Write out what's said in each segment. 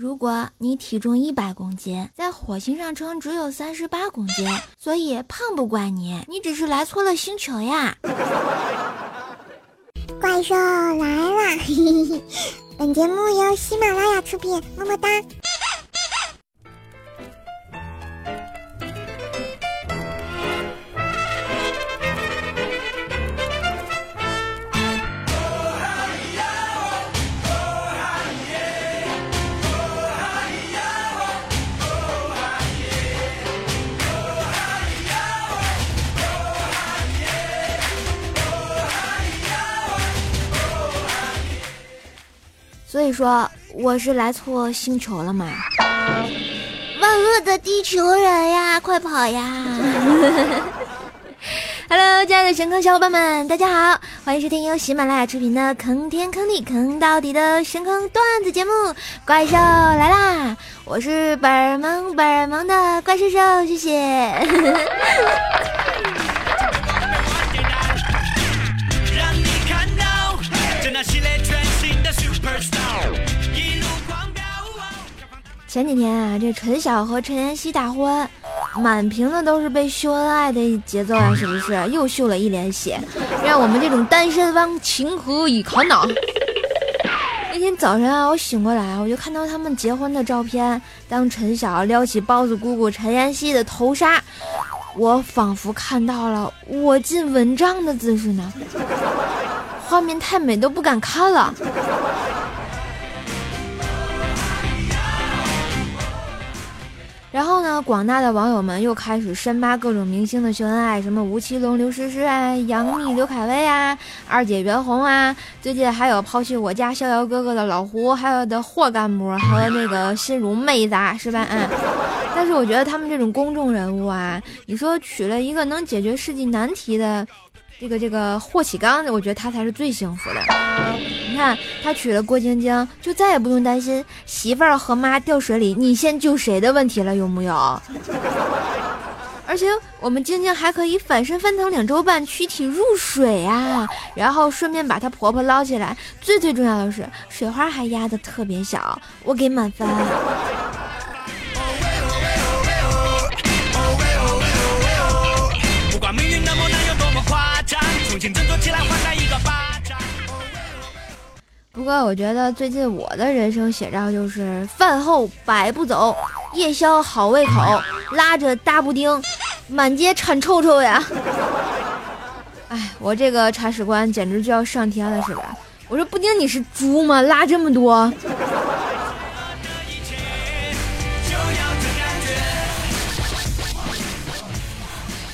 如果你体重一百公斤，在火星上称只有三十八公斤，所以胖不怪你，你只是来错了星球呀。怪兽来了，本节目由喜马拉雅出品，么么哒。说我是来错星球了吗？万恶的地球人呀，快跑呀！Hello，亲爱的神坑小伙伴们，大家好，欢迎收听由喜马拉雅出品的坑天坑地坑到底的神坑段子节目《怪兽来啦》，我是本儿萌本儿萌的怪兽兽，谢谢。前几天啊，这陈晓和陈妍希大婚，满屏的都是被秀恩爱的节奏啊，是不是？又秀了一脸血，让我们这种单身汪情何以堪呐？那天早晨啊，我醒过来，我就看到他们结婚的照片。当陈晓撩起包子姑姑陈妍希的头纱，我仿佛看到了我进蚊帐的姿势呢。画面太美，都不敢看了。然后呢，广大的网友们又开始深扒各种明星的秀恩爱，什么吴奇隆、刘诗诗啊，杨幂、刘恺威啊，二姐袁弘啊，最近还有抛弃我家逍遥哥哥的老胡，还有的霍干部和那个心如妹子，啊是吧？嗯。但是我觉得他们这种公众人物啊，你说娶了一个能解决世纪难题的。这个这个霍启刚，我觉得他才是最幸福的。你看，他娶了郭晶晶，就再也不用担心媳妇儿和妈掉水里，你先救谁的问题了，有木有？而且我们晶晶还可以反身翻腾两周半，躯体入水啊，然后顺便把她婆婆捞起来。最最重要的是，水花还压的特别小，我给满分。不过我觉得最近我的人生写照就是饭后百步走，夜宵好胃口，拉着大布丁，满街铲臭臭呀！哎，我这个铲屎官简直就要上天了是吧。我说布丁你是猪吗？拉这么多？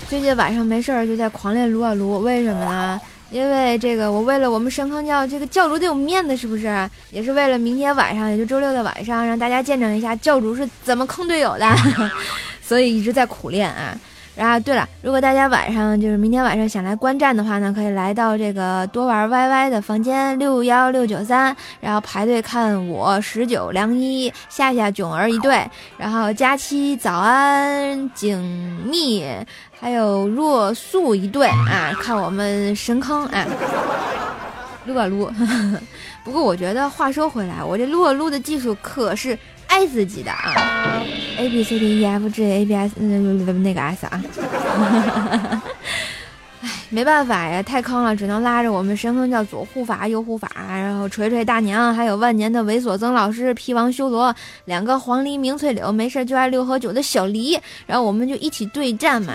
最近晚上没事儿就在狂练撸啊撸，为什么呢？因为这个，我为了我们深坑教这个教主得有面子，是不是？也是为了明天晚上，也就周六的晚上，让大家见证一下教主是怎么坑队友的，所以一直在苦练啊。然后，对了，如果大家晚上就是明天晚上想来观战的话呢，可以来到这个多玩 YY 的房间六幺六九三，然后排队看我十九梁一夏夏囧儿一队，然后佳期早安景蜜还有若素一对啊，看我们神坑啊，撸啊撸。不过我觉得话说回来，我这撸啊撸的技术可是。爱自己的啊，A B C D E F G A B S 嗯那个 S 啊，没办法呀，太坑了，只能拉着我们神坑叫左护法右护法，然后锤锤大娘，还有万年的猥琐曾老师皮王修罗，两个黄鹂鸣翠柳，没事就爱六合九的小黎，然后我们就一起对战嘛。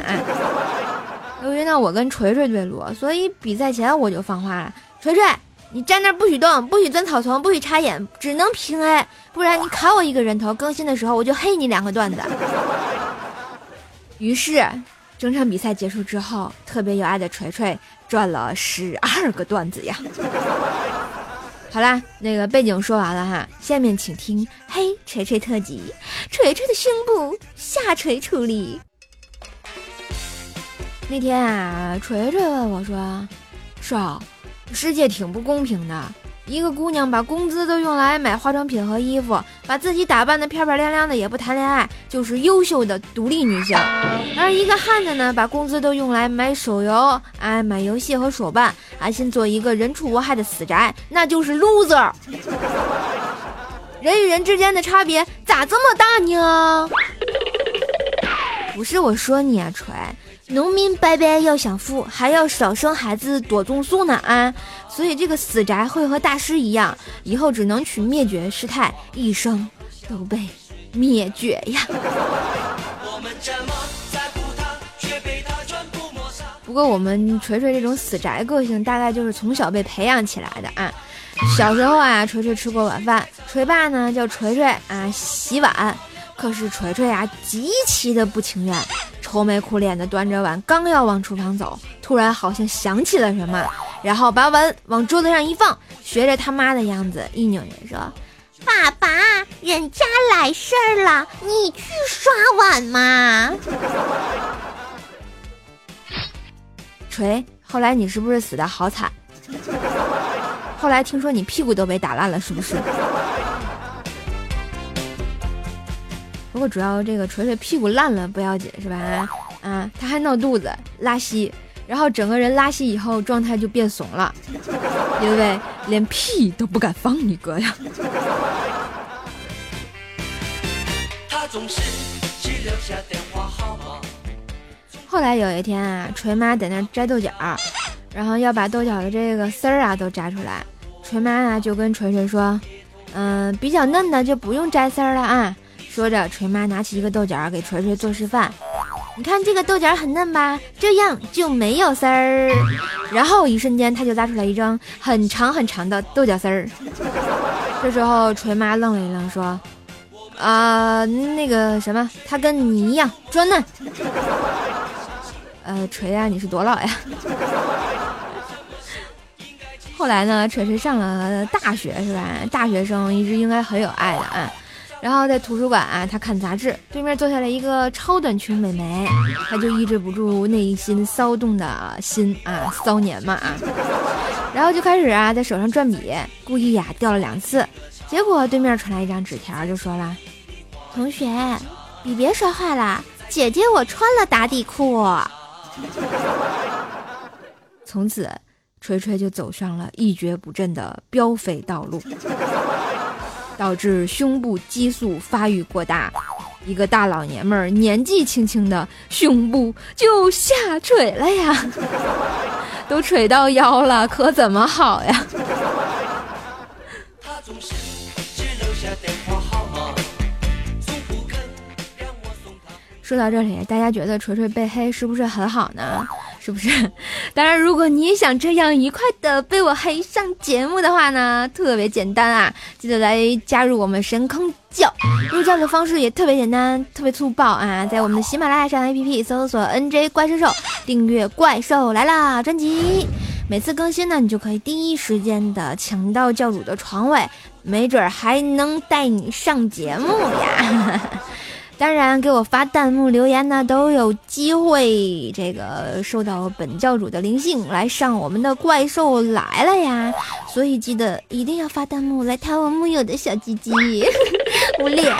由于呢我跟锤锤对路，所以比赛前我就放话了，锤锤。你站那不许动，不许钻草丛，不许插眼，只能平 A，不然你砍我一个人头。更新的时候我就黑你两个段子。于是，整场比赛结束之后，特别有爱的锤锤赚了十二个段子呀。好啦，那个背景说完了哈，下面请听嘿锤锤特辑，锤锤的胸部下垂处理。那天啊，锤锤问我说：“少。”世界挺不公平的，一个姑娘把工资都用来买化妆品和衣服，把自己打扮的漂漂亮亮的，也不谈恋爱，就是优秀的独立女性；而一个汉子呢，把工资都用来买手游，哎，买游戏和手办，安心做一个人畜无害的死宅，那就是 loser。人与人之间的差别咋这么大呢？不是我说你啊，锤，农民伯伯要想富，还要少生孩子，多种树呢啊！所以这个死宅会和大师一样，以后只能取灭绝师太，一生都被灭绝呀。不过我们锤锤这种死宅个性，大概就是从小被培养起来的啊。小时候啊，锤锤吃过晚饭，锤爸呢叫锤锤啊洗碗，可是锤锤啊极其的不情愿，愁眉苦脸的端着碗，刚要往厨房走，突然好像想起了什么，然后把碗往桌子上一放，学着他妈的样子一扭扭说：“爸爸，人家来事儿了，你去刷碗嘛。”锤，后来你是不是死的好惨？后来听说你屁股都被打烂了，是不是？不过主要这个锤锤屁股烂了不要紧，是吧？啊，他还闹肚子、拉稀，然后整个人拉稀以后状态就变怂了，因为连屁都不敢放你哥呀。后来有一天啊，锤妈在那摘豆角，然后要把豆角的这个丝儿啊都摘出来。锤妈啊就跟锤锤说：“嗯，比较嫩的就不用摘丝儿了啊。”说着，锤妈拿起一个豆角给锤锤做示范：“你看这个豆角很嫩吧？这样就没有丝儿。”然后一瞬间，他就拉出来一张很长很长的豆角丝儿。这时候，锤妈愣了一愣，说：“啊，那个什么，它跟你一样装嫩。”呃，锤呀，你是多老呀？后来呢，锤锤上了大学，是吧？大学生一直应该很有爱的啊。然后在图书馆啊，他看杂志，对面坐下来一个超短裙美眉，他就抑制不住内心骚动的心啊，骚年嘛啊。然后就开始啊，在手上转笔，故意呀掉了两次。结果对面传来一张纸条，就说了：“同学，你别摔坏了，姐姐我穿了打底裤。”从此。锤锤就走上了一蹶不振的飙肥道路，导致胸部激素发育过大，一个大老爷们儿年纪轻轻的胸部就下垂了呀，都垂到腰了，可怎么好呀？说到这里，大家觉得锤锤被黑是不是很好呢？是不是？当然，如果你也想这样愉快的被我黑上节目的话呢，特别简单啊！记得来加入我们神坑教，入教的方式也特别简单，特别粗暴啊！在我们的喜马拉雅上 APP 搜索 NJ 怪兽兽，订阅《怪兽来啦》专辑，每次更新呢，你就可以第一时间的抢到教主的床位，没准还能带你上节目呀！当然，给我发弹幕留言呢，都有机会这个受到本教主的灵性来上我们的怪兽来了呀！所以记得一定要发弹幕来弹我木有的小鸡鸡，捂脸。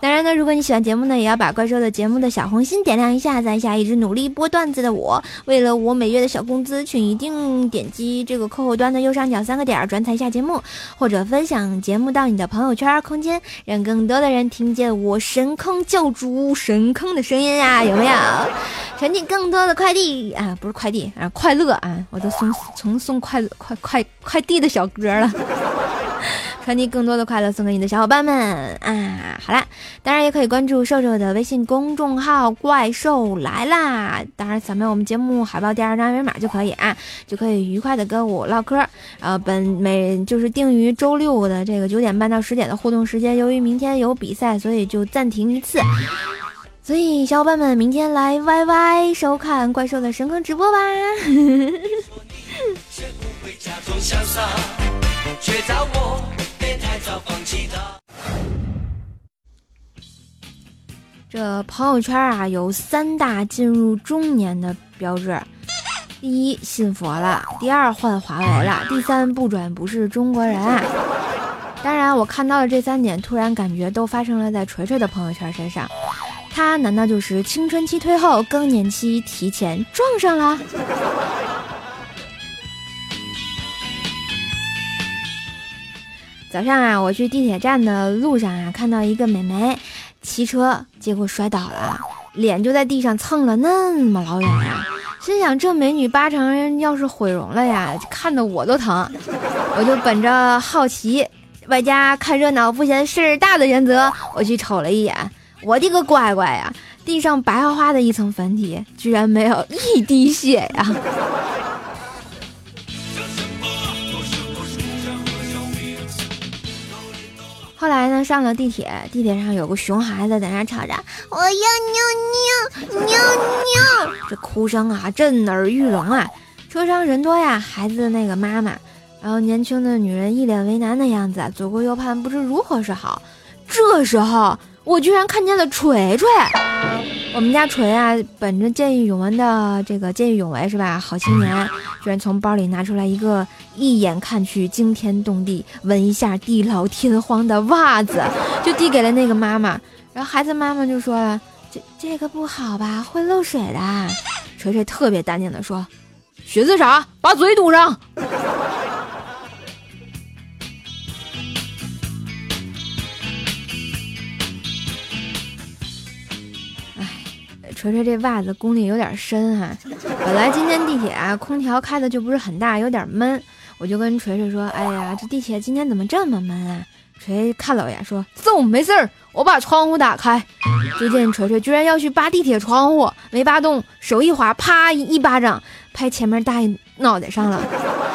当然呢，如果你喜欢节目呢，也要把怪兽的节目的小红心点亮一下，赞一下一直努力播段子的我。为了我每月的小工资，请一定点击这个客户端的右上角三个点儿转采下节目，或者分享节目到你的朋友圈空间，让更多的人听见我神坑教主神坑的声音啊！有没有？传递更多的快递啊，不是快递啊，快乐啊！我都送从送快快快快递的小哥了。传递更多的快乐送给你的小伙伴们啊！好啦，当然也可以关注瘦瘦的微信公众号“怪兽来啦”，当然扫描我们节目海报第二张二维码就可以啊，就可以愉快的跟我唠嗑。然后本每就是定于周六的这个九点半到十点的互动时间，由于明天有比赛，所以就暂停一次。所以小伙伴们明天来 YY 收看怪兽的神坑直播吧。却找我这朋友圈啊，有三大进入中年的标志：第一，信佛了；第二，换华为了；第三，不转不是中国人。当然，我看到了这三点，突然感觉都发生了在锤锤的朋友圈身上。他难道就是青春期退后，更年期提前撞上了？早上啊，我去地铁站的路上啊，看到一个美眉骑车，结果摔倒了，脸就在地上蹭了那么老远呀。心想这美女八成要是毁容了呀，看得我都疼。我就本着好奇，外加看热闹不嫌事儿大的原则，我去瞅了一眼。我的个乖乖呀！地上白花花的一层粉底，居然没有一滴血呀！后来呢，上了地铁，地铁上有个熊孩子在那吵着：“我要尿尿，尿尿！”这哭声啊，震耳欲聋啊！车上人多呀，孩子的那个妈妈，然后年轻的女人一脸为难的样子，左顾右盼，不知如何是好。这时候，我居然看见了锤锤。我们家锤啊，本着见义勇为的这个见义勇为是吧？好青年，居然从包里拿出来一个一眼看去惊天动地、闻一下地老天荒的袜子，就递给了那个妈妈。然后孩子妈妈就说了：“这这个不好吧，会漏水的。”锤锤特别淡定的说：“寻思啥？把嘴堵上。”锤锤这袜子功力有点深哈，本来今天地铁啊空调开的就不是很大，有点闷，我就跟锤锤说：“哎呀，这地铁今天怎么这么闷啊？”锤看了我一眼说：“送，没事儿，我把窗户打开。”就见锤锤居然要去扒地铁窗户，没扒动，手一滑，啪一巴掌拍前面大爷脑袋上了。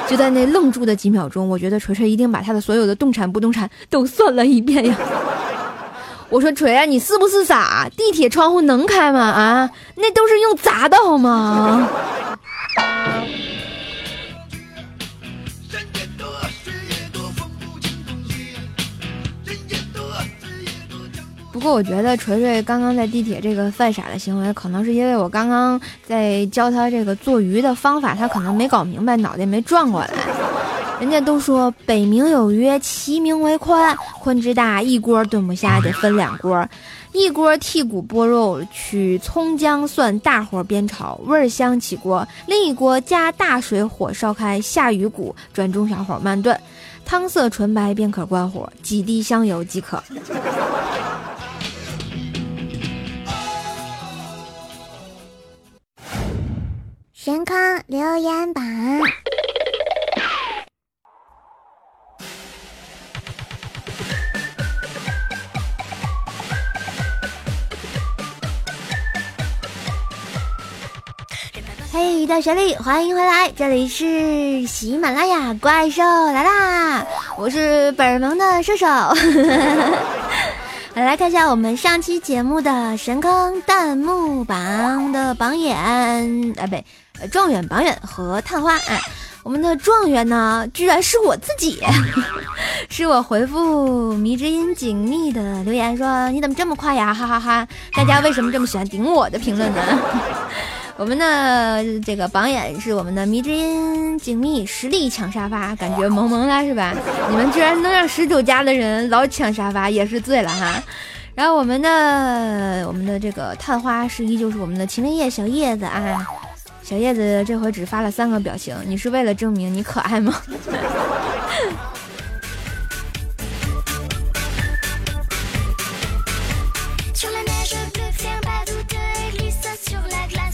就在那愣住的几秒钟，我觉得锤锤一定把他的所有的动产不动产都算了一遍呀。我说锤啊，你是不是傻？地铁窗户能开吗？啊，那都是用砸的好吗？不过我觉得锤锤刚刚在地铁这个犯傻的行为，可能是因为我刚刚在教他这个做鱼的方法，他可能没搞明白，脑袋没转过来。人家都说北冥有鱼，其名为鲲。鲲之大，一锅炖不下，得分两锅。一锅剔骨剥肉，取葱姜蒜，大火煸炒，味香起锅。另一锅加大水，火烧开，下鱼骨，转中小火慢炖，汤色纯白，便可关火，几滴香油即可。神坑留言板。嘿，大学里，欢迎回来，这里是喜马拉雅怪兽来啦！我是本萌的射手，来看一下我们上期节目的神坑弹幕榜的榜眼啊，不对，状元榜眼和探花啊。我们的状元呢，居然是我自己，是我回复迷之音锦觅的留言说：“你怎么这么快呀？”哈哈哈！大家为什么这么喜欢顶我的评论呢？我们的这个榜眼是我们的迷之音锦觅，实力抢沙发，感觉萌萌哒是吧？你们居然能让十九家的人老抢沙发，也是醉了哈。然后我们的我们的这个探花是依旧是我们的秦林叶小叶子啊，小叶子这回只发了三个表情，你是为了证明你可爱吗？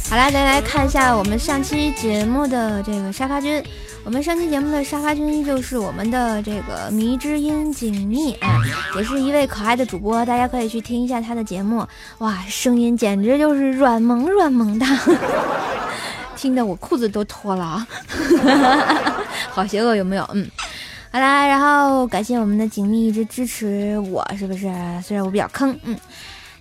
好啦，再来看一下我们上期节目的这个沙发君。我们上期节目的沙发君依旧是我们的这个迷之音锦觅啊，也是一位可爱的主播，大家可以去听一下他的节目。哇，声音简直就是软萌软萌的，听得我裤子都脱了啊！好邪恶有没有？嗯，好啦，然后感谢我们的锦觅一直支持我，是不是？虽然我比较坑，嗯。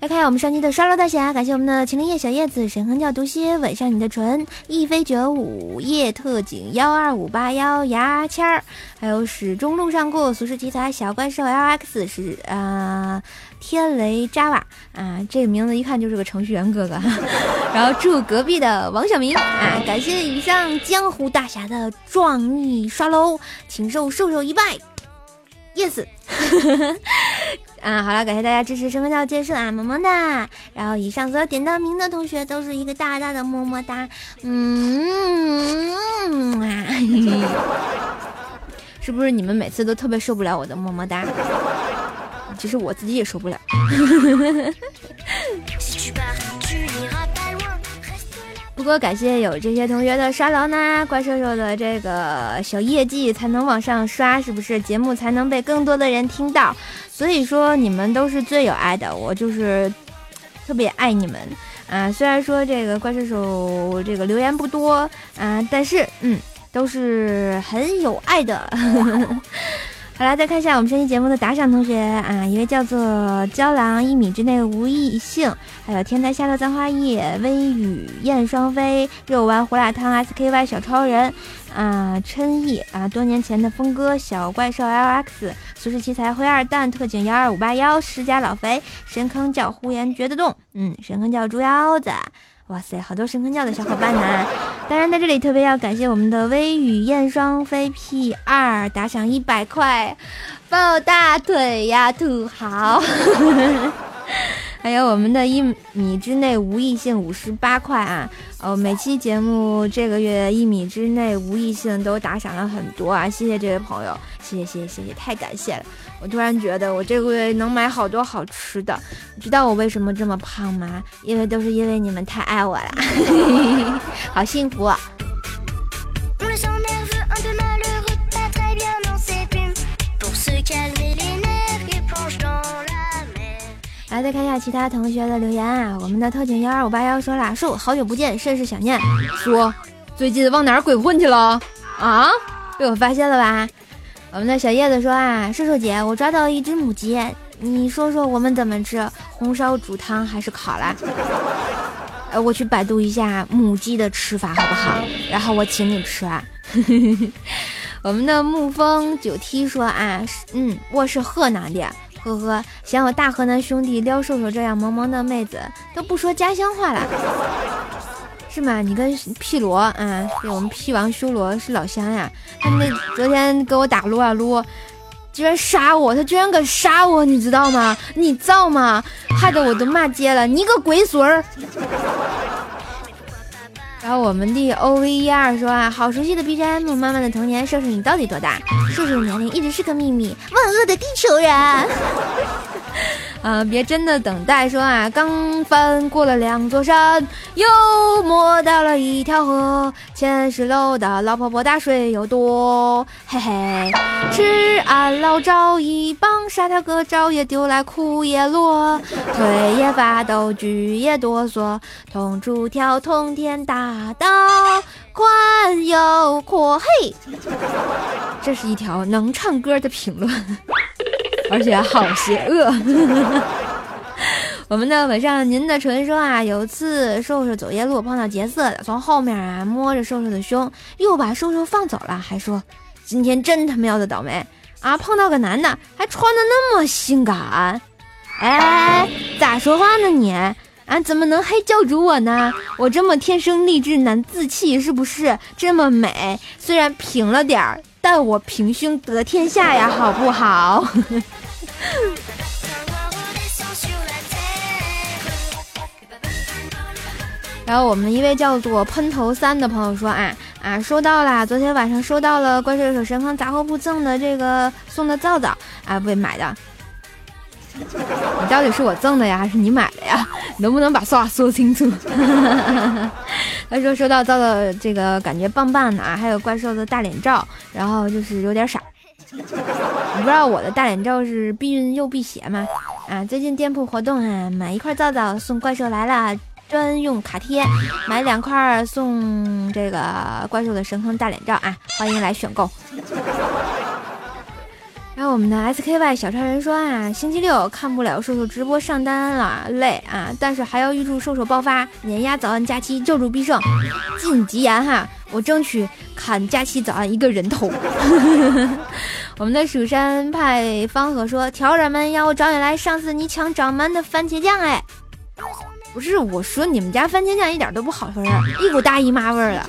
来看一下我们上期的刷楼大侠，感谢我们的秦林叶小叶子、神坑教毒蝎、吻上你的唇、一飞九五、夜特警幺二五八幺、牙签儿，还有始终路上过、俗世奇才、小怪兽 LX 是啊，天雷 Java 啊，这个名字一看就是个程序员哥哥。然后祝隔壁的王小明啊，感谢以上江湖大侠的壮丽刷楼，请受兽兽一拜，yes。啊，好了，感谢大家支持深坑教建设啊，么么哒！然后以上所有点到名的同学都是一个大大的么么哒，嗯啊。是不是你们每次都特别受不了我的么么哒？其实我自己也受不了。不过感谢有这些同学的刷楼呢，怪兽兽的这个小业绩才能往上刷，是不是？节目才能被更多的人听到。所以说你们都是最有爱的，我就是特别爱你们啊！虽然说这个怪兽手这个留言不多啊，但是嗯，都是很有爱的。好了，再看一下我们这期节目的打赏同学啊，一位叫做胶囊一米之内无异性，还有天台下的簪花叶、微雨燕双飞、肉丸胡辣汤、SKY 小超人啊、琛意啊，多年前的峰哥、小怪兽 LX、苏轼奇才、灰二蛋、特警幺二五八幺、施家老肥、深坑叫呼延觉得动，嗯，深坑叫猪腰子。哇塞，好多深坑教的小伙伴呢！当然，在这里特别要感谢我们的微雨燕双飞 P 二打赏一百块，抱大腿呀，土豪！还有我们的一米之内无异性五十八块啊！哦，每期节目这个月一米之内无异性都打赏了很多啊！谢谢这位朋友，谢谢谢谢太感谢了！我突然觉得我这个月能买好多好吃的，你知道我为什么这么胖吗？因为都是因为你们太爱我了，好幸福。啊来，再看一下其他同学的留言啊！我们的特警幺二五八幺说了：“树好久不见，甚是想念。”说最近往哪儿鬼混去了？啊，被我发现了吧？我们的小叶子说啊：“瘦瘦姐，我抓到一只母鸡，你说说我们怎么吃？红烧、煮汤还是烤啦？” 呃，我去百度一下母鸡的吃法好不好？然后我请你吃啊。我们的沐风九 T 说啊：“嗯，我是河南的。”呵呵，像我大河南兄弟撩瘦瘦这样萌萌的妹子都不说家乡话了，是吗？你跟屁罗啊，对我们屁王修罗是老乡呀。他那昨天给我打撸啊撸，居然杀我，他居然敢杀我，你知道吗？你造吗？害得我都骂街了，你个龟孙儿！然后我们的 O V 一二说啊，好熟悉的 B G M，妈妈的童年，瘦瘦你到底多大？瘦瘦的年龄一直是个秘密，万恶的地球人。啊，别真的等待说啊，刚翻过了两座山，又摸到了一条河，前十楼的老婆婆打水又多，嘿嘿。吃俺老赵一棒，杀条哥招也丢来苦也落，腿也发抖，举也哆嗦，痛出条通天大道，宽又阔，嘿。这是一条能唱歌的评论。而且好邪恶！我们的晚上，您的纯说啊，有次瘦瘦走夜路碰到劫色的，从后面啊摸着瘦瘦的胸，又把瘦瘦放走了，还说今天真他喵的倒霉啊！碰到个男的，还穿的那么性感，哎，咋说话呢你？啊，怎么能黑教主我呢？我这么天生丽质难自弃，是不是这么美？虽然平了点儿。但我平胸得天下呀，好不好？然后我们一位叫做喷头三的朋友说啊啊，收到了，昨天晚上收到了怪兽手神坑杂货铺赠的这个送的皂皂啊，不买的。你到底是我赠的呀，还是你买的呀？能不能把话说清楚？他说收到皂皂，这个感觉棒棒的啊，还有怪兽的大脸照，然后就是有点傻。你不知道我的大脸罩是避孕又辟邪吗？啊，最近店铺活动啊，买一块皂皂送怪兽来了专用卡贴，买两块送这个怪兽的神坑大脸罩啊，欢迎来选购。然后我们的 SKY 小超人说啊，星期六看不了瘦瘦直播上单了，累啊！但是还要预祝瘦瘦爆发，碾压早安假期，救助必胜，晋级言哈！我争取砍假期早安一个人头。我们的蜀山派方和说，挑人们要我找你来，上次你抢掌门的番茄酱哎，不是我说你们家番茄酱一点都不好吃，一股大姨妈味儿了。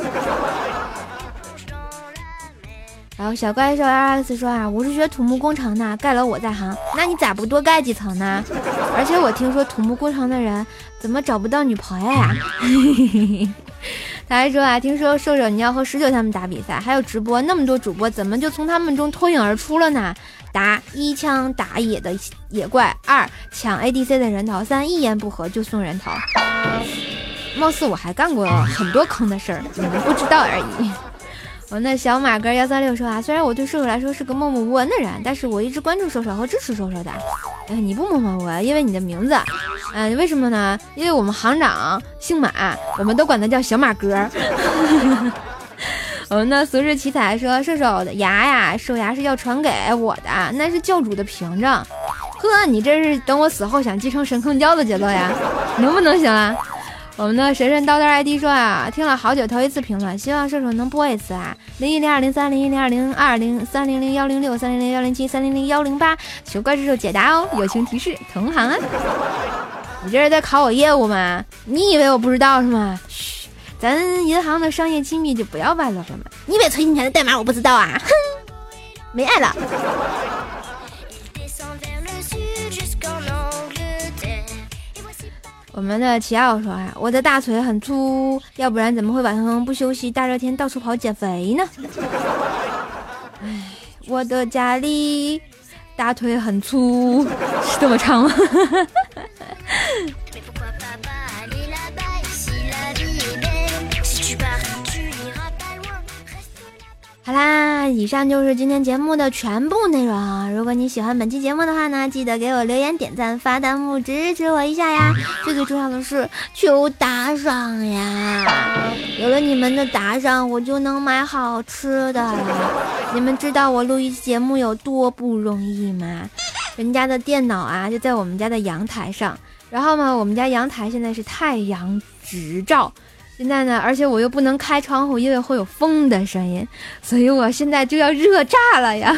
然后小怪兽 L X 说啊，我是学土木工程的，盖楼我在行，那你咋不多盖几层呢？而且我听说土木工程的人怎么找不到女朋友呀？他还说啊，听说瘦瘦你要和十九他们打比赛，还有直播，那么多主播怎么就从他们中脱颖而出了呢？答：一枪打野的野怪，二抢 ADC 的人头，三一言不合就送人头。貌似我还干过很多坑的事儿，你们不知道而已。我们那小马哥幺三六说啊，虽然我对射手来说是个默默无闻的人，但是我一直关注射手和支持射手的。哎，你不默默无闻，因为你的名字。嗯，为什么呢？因为我们行长姓马，我们都管他叫小马哥。我们的俗世奇才说，射手的牙呀，兽牙是要传给我的，那是教主的凭证。呵，你这是等我死后想继承神坑教的节奏呀？能不能行啊？我们的神神叨叨 ID 说啊，听了好久，头一次评论，希望射手能播一次啊。零一零二零三零一零二零二零三零零幺零六三零零幺零七三零零幺零八，求怪射手解答哦。友情提示，同行啊。你这是在考我业务吗？你以为我不知道是吗？嘘，咱银行的商业机密就不要外露了嘛？你以为存钱的代码我不知道啊？哼，没爱了。我们的齐奥说啊，我的大腿很粗，要不然怎么会晚上不休息，大热天到处跑减肥呢？哎，我的家里大腿很粗，是这么唱吗？好啦，以上就是今天节目的全部内容。如果你喜欢本期节目的话呢，记得给我留言、点赞、发弹幕支持我一下呀！最最重要的是求打赏呀！有了你们的打赏，我就能买好吃的了。你们知道我录一期节目有多不容易吗？人家的电脑啊就在我们家的阳台上，然后呢，我们家阳台现在是太阳直照。现在呢，而且我又不能开窗户，因为会有风的声音，所以我现在就要热炸了呀！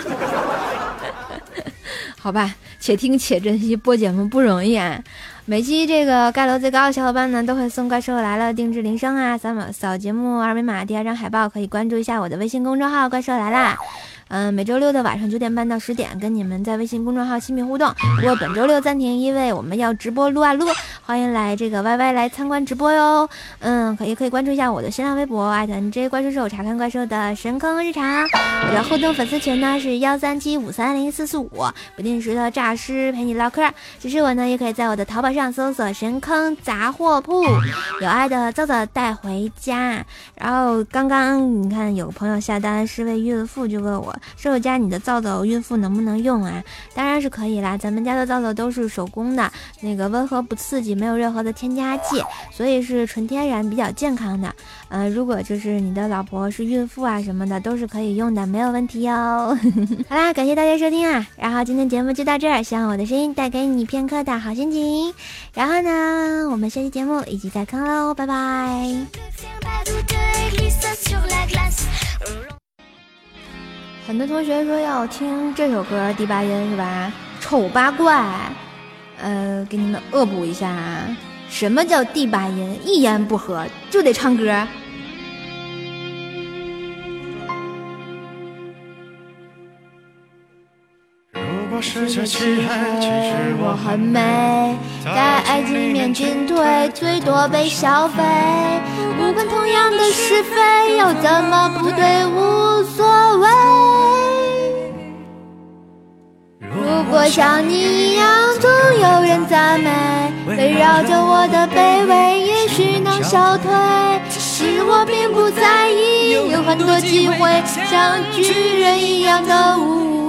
好吧，且听且珍惜，播节目不容易啊！每期这个盖楼最高的小伙伴呢，都会送《怪兽来了》定制铃声啊，扫码扫节目二维码，第二张海报可以关注一下我的微信公众号“怪兽来了”。嗯，每周六的晚上九点半到十点，跟你们在微信公众号亲密互动。不过本周六暂停，因为我们要直播撸啊撸，欢迎来这个 Y Y 来参观直播哟。嗯，可也可以关注一下我的新浪微博，艾特 N J 怪兽兽，查看怪兽的神坑日常。我的互动粉丝群呢是幺三七五三零四四五，不定时的诈尸陪你唠嗑。其实我呢，也可以在我的淘宝上搜索“神坑杂货铺”，有爱的皂皂带回家。然后刚刚你看有个朋友下单是位孕妇，就问我。射手家，你的皂皂孕妇能不能用啊？当然是可以啦，咱们家的皂皂都是手工的，那个温和不刺激，没有任何的添加剂，所以是纯天然，比较健康的。呃，如果就是你的老婆是孕妇啊什么的，都是可以用的，没有问题哟。好啦，感谢大家收听啊，然后今天节目就到这儿，希望我的声音带给你片刻的好心情。然后呢，我们下期节目一起再坑喽，拜拜。很多同学说要听这首歌《第八音》是吧？丑八怪，呃，给你们恶补一下啊，什么叫第八音？一言不合就得唱歌。如果世界漆黑，其实我很美，在爱情面前退，最多被消费。无关痛痒的是非，又怎么不对？无所谓。如果像你一样，总有人赞美，围绕着我的卑微，也许能消退。其实我并不在意，有很多机会，像巨人一样的无畏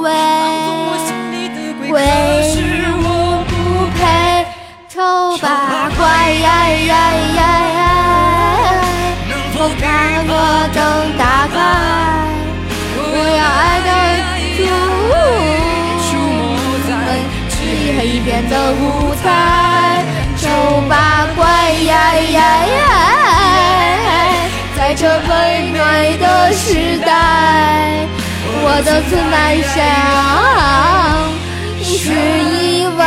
的舞台，丑八怪呀呀呀，在这纷乱的时代，我的自满是意外。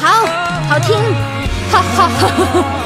好好听，哈哈哈。